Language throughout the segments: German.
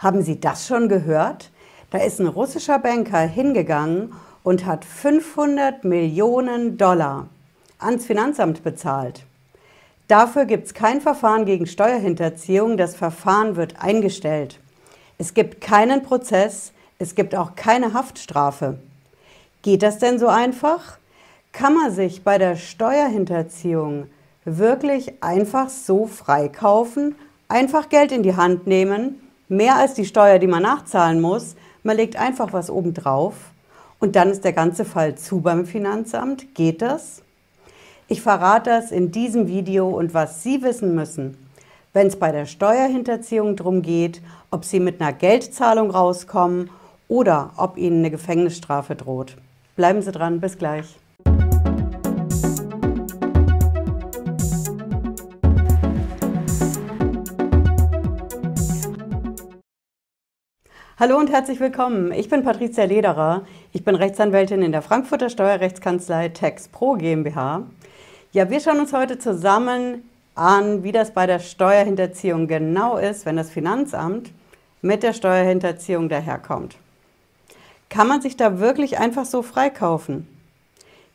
Haben Sie das schon gehört? Da ist ein russischer Banker hingegangen und hat 500 Millionen Dollar ans Finanzamt bezahlt. Dafür gibt es kein Verfahren gegen Steuerhinterziehung. Das Verfahren wird eingestellt. Es gibt keinen Prozess. Es gibt auch keine Haftstrafe. Geht das denn so einfach? Kann man sich bei der Steuerhinterziehung wirklich einfach so freikaufen, einfach Geld in die Hand nehmen mehr als die Steuer, die man nachzahlen muss. Man legt einfach was obendrauf und dann ist der ganze Fall zu beim Finanzamt. Geht das? Ich verrate das in diesem Video und was Sie wissen müssen, wenn es bei der Steuerhinterziehung darum geht, ob Sie mit einer Geldzahlung rauskommen oder ob Ihnen eine Gefängnisstrafe droht. Bleiben Sie dran, bis gleich. Hallo und herzlich willkommen. Ich bin Patricia Lederer. Ich bin Rechtsanwältin in der Frankfurter Steuerrechtskanzlei Tax Pro GmbH. Ja, wir schauen uns heute zusammen an, wie das bei der Steuerhinterziehung genau ist, wenn das Finanzamt mit der Steuerhinterziehung daherkommt. Kann man sich da wirklich einfach so freikaufen?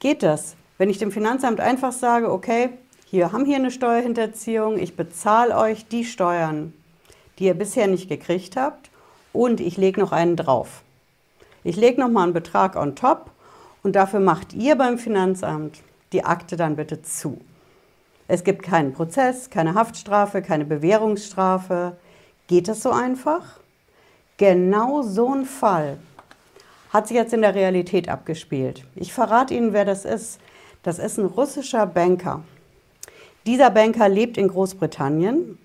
Geht das, wenn ich dem Finanzamt einfach sage, okay, hier haben hier eine Steuerhinterziehung, ich bezahle euch die Steuern, die ihr bisher nicht gekriegt habt und ich lege noch einen drauf. Ich lege noch mal einen Betrag on top und dafür macht ihr beim Finanzamt die Akte dann bitte zu. Es gibt keinen Prozess, keine Haftstrafe, keine Bewährungsstrafe. Geht das so einfach? Genau so ein Fall hat sich jetzt in der Realität abgespielt. Ich verrate Ihnen, wer das ist. Das ist ein russischer Banker. Dieser Banker lebt in Großbritannien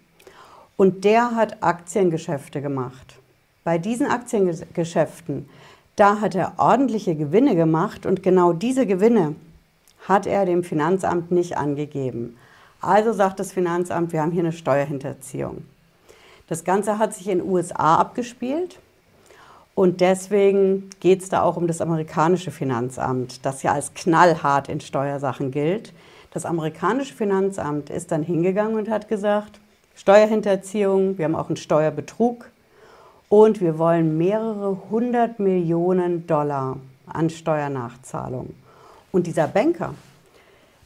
und der hat Aktiengeschäfte gemacht. Bei diesen Aktiengeschäften, da hat er ordentliche Gewinne gemacht und genau diese Gewinne hat er dem Finanzamt nicht angegeben. Also sagt das Finanzamt, wir haben hier eine Steuerhinterziehung. Das Ganze hat sich in den USA abgespielt und deswegen geht es da auch um das amerikanische Finanzamt, das ja als knallhart in Steuersachen gilt. Das amerikanische Finanzamt ist dann hingegangen und hat gesagt, Steuerhinterziehung, wir haben auch einen Steuerbetrug, und wir wollen mehrere hundert Millionen Dollar an Steuernachzahlung. Und dieser Banker,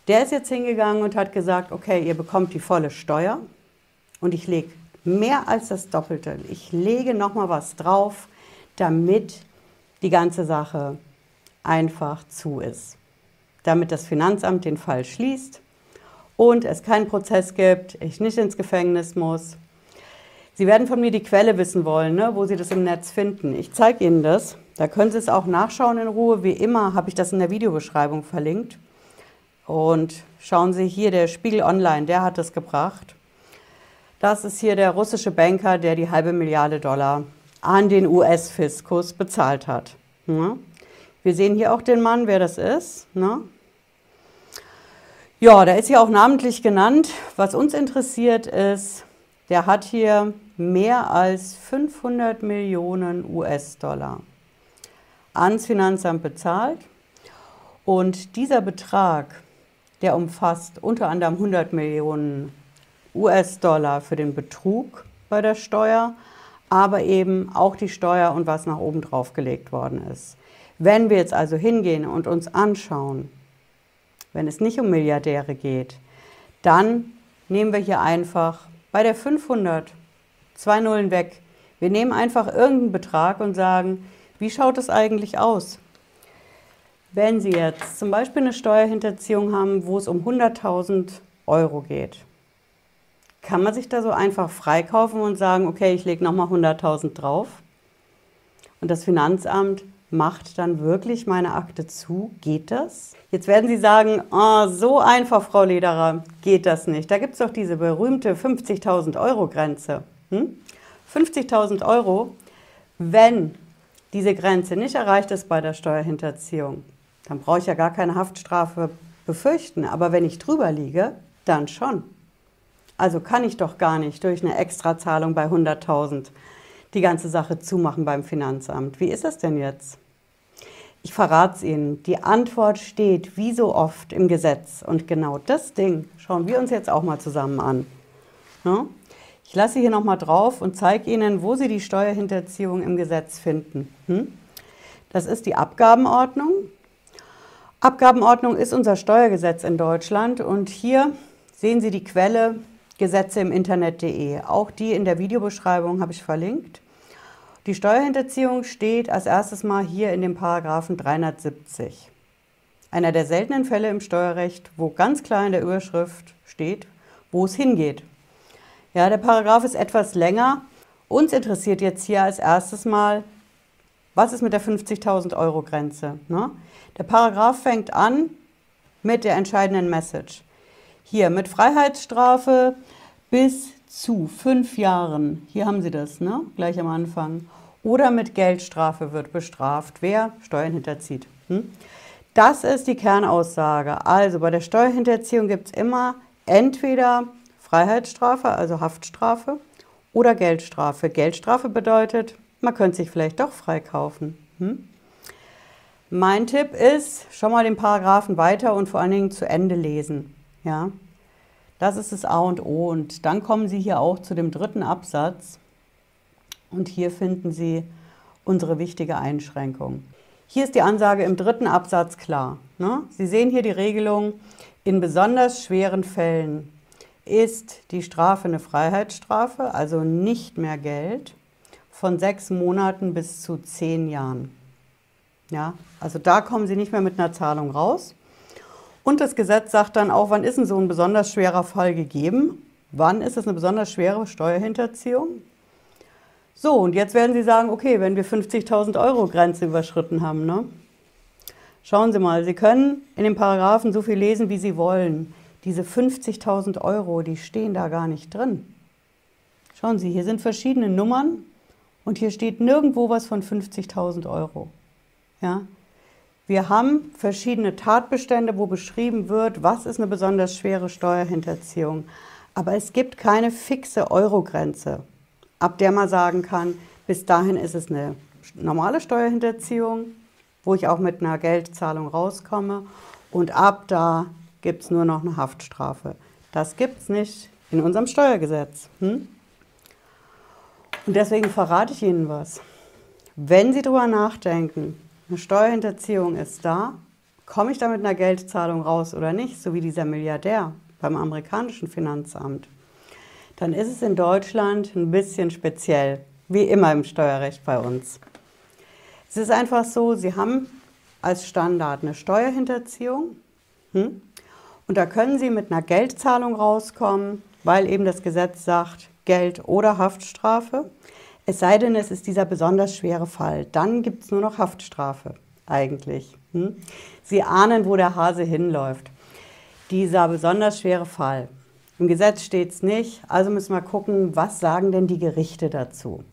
der ist jetzt hingegangen und hat gesagt, okay, ihr bekommt die volle Steuer und ich lege mehr als das Doppelte. Ich lege nochmal was drauf, damit die ganze Sache einfach zu ist. Damit das Finanzamt den Fall schließt und es keinen Prozess gibt, ich nicht ins Gefängnis muss Sie werden von mir die Quelle wissen wollen, ne, wo Sie das im Netz finden. Ich zeige Ihnen das. Da können Sie es auch nachschauen in Ruhe. Wie immer habe ich das in der Videobeschreibung verlinkt. Und schauen Sie hier, der Spiegel Online, der hat das gebracht. Das ist hier der russische Banker, der die halbe Milliarde Dollar an den US-Fiskus bezahlt hat. Ne? Wir sehen hier auch den Mann, wer das ist. Ne? Ja, der ist hier auch namentlich genannt. Was uns interessiert ist, der hat hier mehr als 500 Millionen US-Dollar ans Finanzamt bezahlt. Und dieser Betrag, der umfasst unter anderem 100 Millionen US-Dollar für den Betrug bei der Steuer, aber eben auch die Steuer und was nach oben drauf gelegt worden ist. Wenn wir jetzt also hingehen und uns anschauen, wenn es nicht um Milliardäre geht, dann nehmen wir hier einfach bei der 500 zwei Nullen weg. Wir nehmen einfach irgendeinen Betrag und sagen, wie schaut es eigentlich aus? Wenn Sie jetzt zum Beispiel eine Steuerhinterziehung haben, wo es um 100.000 Euro geht, kann man sich da so einfach freikaufen und sagen, okay, ich lege nochmal 100.000 drauf? Und das Finanzamt macht dann wirklich meine Akte zu? Geht das? Jetzt werden Sie sagen, oh, so einfach, Frau Lederer, geht das nicht. Da gibt es doch diese berühmte 50.000 Euro Grenze. Hm? 50.000 Euro, wenn diese Grenze nicht erreicht ist bei der Steuerhinterziehung, dann brauche ich ja gar keine Haftstrafe befürchten. Aber wenn ich drüber liege, dann schon. Also kann ich doch gar nicht durch eine Extrazahlung bei 100.000 die ganze Sache zumachen beim Finanzamt. Wie ist das denn jetzt? Ich verrate es Ihnen. Die Antwort steht wie so oft im Gesetz. Und genau das Ding schauen wir uns jetzt auch mal zusammen an. Ja? Ich lasse hier nochmal drauf und zeige Ihnen, wo Sie die Steuerhinterziehung im Gesetz finden. Hm? Das ist die Abgabenordnung. Abgabenordnung ist unser Steuergesetz in Deutschland und hier sehen Sie die Quelle Gesetze im Internet.de. Auch die in der Videobeschreibung habe ich verlinkt. Die Steuerhinterziehung steht als erstes mal hier in dem Paragraphen 370. Einer der seltenen Fälle im Steuerrecht, wo ganz klar in der Überschrift steht, wo es hingeht. Ja, der Paragraph ist etwas länger. Uns interessiert jetzt hier als erstes mal, was ist mit der 50.000 Euro Grenze? Ne? Der Paragraph fängt an mit der entscheidenden Message. Hier mit Freiheitsstrafe bis zu fünf Jahren. Hier haben Sie das, ne? gleich am Anfang. Oder mit Geldstrafe wird bestraft, wer Steuern hinterzieht. Hm? Das ist die Kernaussage. Also bei der Steuerhinterziehung gibt es immer entweder Freiheitsstrafe, also Haftstrafe, oder Geldstrafe. Geldstrafe bedeutet, man könnte sich vielleicht doch freikaufen. Hm? Mein Tipp ist, schon mal den Paragraphen weiter und vor allen Dingen zu Ende lesen. Ja? Das ist das A und O. Und dann kommen Sie hier auch zu dem dritten Absatz. Und hier finden Sie unsere wichtige Einschränkung. Hier ist die Ansage im dritten Absatz klar. Ne? Sie sehen hier die Regelung, in besonders schweren Fällen ist die Strafe eine Freiheitsstrafe, also nicht mehr Geld, von sechs Monaten bis zu zehn Jahren. Ja, also da kommen Sie nicht mehr mit einer Zahlung raus. Und das Gesetz sagt dann auch, wann ist denn so ein besonders schwerer Fall gegeben? Wann ist es eine besonders schwere Steuerhinterziehung? So, und jetzt werden Sie sagen, okay, wenn wir 50.000 Euro Grenze überschritten haben, ne? Schauen Sie mal, Sie können in den Paragraphen so viel lesen, wie Sie wollen. Diese 50.000 Euro, die stehen da gar nicht drin. Schauen Sie, hier sind verschiedene Nummern und hier steht nirgendwo was von 50.000 Euro. Ja? Wir haben verschiedene Tatbestände, wo beschrieben wird, was ist eine besonders schwere Steuerhinterziehung. Aber es gibt keine fixe Eurogrenze, ab der man sagen kann, bis dahin ist es eine normale Steuerhinterziehung, wo ich auch mit einer Geldzahlung rauskomme. Und ab da gibt es nur noch eine Haftstrafe. Das gibt es nicht in unserem Steuergesetz. Hm? Und deswegen verrate ich Ihnen was. Wenn Sie darüber nachdenken, eine Steuerhinterziehung ist da, komme ich da mit einer Geldzahlung raus oder nicht, so wie dieser Milliardär beim amerikanischen Finanzamt, dann ist es in Deutschland ein bisschen speziell, wie immer im Steuerrecht bei uns. Es ist einfach so, Sie haben als Standard eine Steuerhinterziehung hm? Und da können Sie mit einer Geldzahlung rauskommen, weil eben das Gesetz sagt, Geld oder Haftstrafe. Es sei denn, es ist dieser besonders schwere Fall. Dann gibt es nur noch Haftstrafe eigentlich. Hm? Sie ahnen, wo der Hase hinläuft. Dieser besonders schwere Fall. Im Gesetz steht es nicht, also müssen wir gucken, was sagen denn die Gerichte dazu.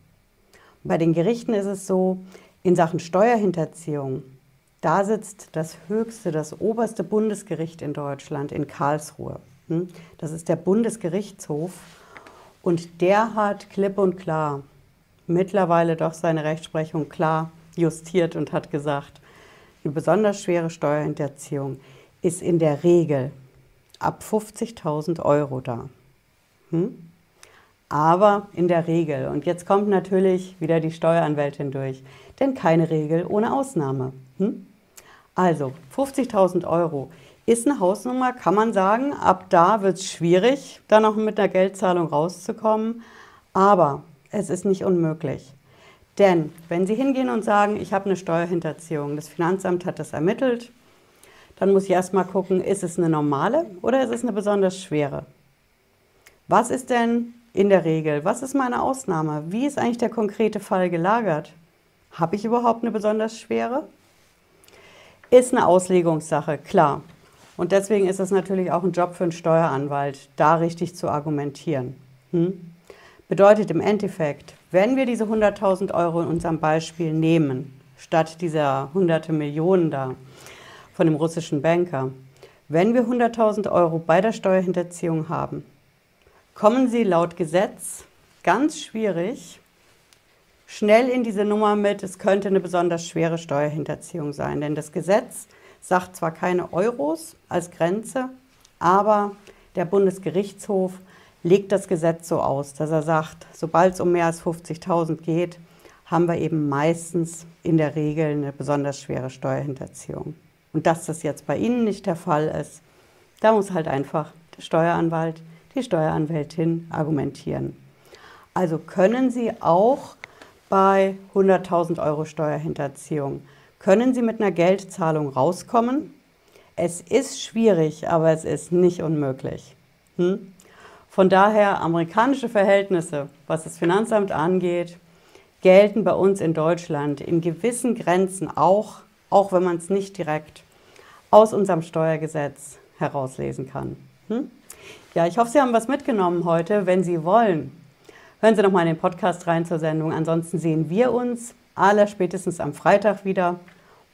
Bei den Gerichten ist es so, in Sachen Steuerhinterziehung da sitzt das höchste, das oberste Bundesgericht in Deutschland in Karlsruhe. Hm? Das ist der Bundesgerichtshof und der hat klipp und klar mittlerweile doch seine Rechtsprechung klar justiert und hat gesagt, eine besonders schwere Steuerhinterziehung ist in der Regel ab 50.000 Euro da. Hm? Aber in der Regel. Und jetzt kommt natürlich wieder die Steueranwältin durch. Denn keine Regel ohne Ausnahme. Hm? Also 50.000 Euro ist eine Hausnummer, kann man sagen. Ab da wird es schwierig, da noch mit einer Geldzahlung rauszukommen. Aber es ist nicht unmöglich. Denn wenn Sie hingehen und sagen, ich habe eine Steuerhinterziehung, das Finanzamt hat das ermittelt, dann muss ich erstmal gucken, ist es eine normale oder ist es eine besonders schwere? Was ist denn in der Regel? Was ist meine Ausnahme? Wie ist eigentlich der konkrete Fall gelagert? Habe ich überhaupt eine besonders schwere? Ist eine Auslegungssache, klar. Und deswegen ist es natürlich auch ein Job für einen Steueranwalt, da richtig zu argumentieren. Hm? Bedeutet im Endeffekt, wenn wir diese 100.000 Euro in unserem Beispiel nehmen, statt dieser hunderte Millionen da von dem russischen Banker, wenn wir 100.000 Euro bei der Steuerhinterziehung haben, kommen sie laut Gesetz ganz schwierig schnell in diese Nummer mit, es könnte eine besonders schwere Steuerhinterziehung sein. Denn das Gesetz sagt zwar keine Euros als Grenze, aber der Bundesgerichtshof legt das Gesetz so aus, dass er sagt, sobald es um mehr als 50.000 geht, haben wir eben meistens in der Regel eine besonders schwere Steuerhinterziehung. Und dass das jetzt bei Ihnen nicht der Fall ist, da muss halt einfach der Steueranwalt, die Steueranwältin argumentieren. Also können Sie auch bei 100.000 Euro Steuerhinterziehung, können Sie mit einer Geldzahlung rauskommen? Es ist schwierig, aber es ist nicht unmöglich. Hm? Von daher, amerikanische Verhältnisse, was das Finanzamt angeht, gelten bei uns in Deutschland in gewissen Grenzen auch, auch wenn man es nicht direkt aus unserem Steuergesetz herauslesen kann. Hm? Ja, ich hoffe, Sie haben was mitgenommen heute. Wenn Sie wollen, hören Sie noch mal in den Podcast rein zur Sendung. Ansonsten sehen wir uns aller spätestens am Freitag wieder.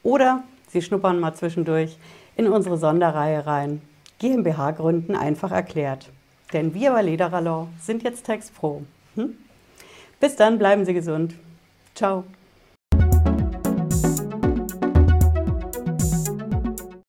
Oder Sie schnuppern mal zwischendurch in unsere Sonderreihe rein. GmbH gründen einfach erklärt. Denn wir bei Lederer Law sind jetzt Tax Pro. Hm? Bis dann, bleiben Sie gesund. Ciao.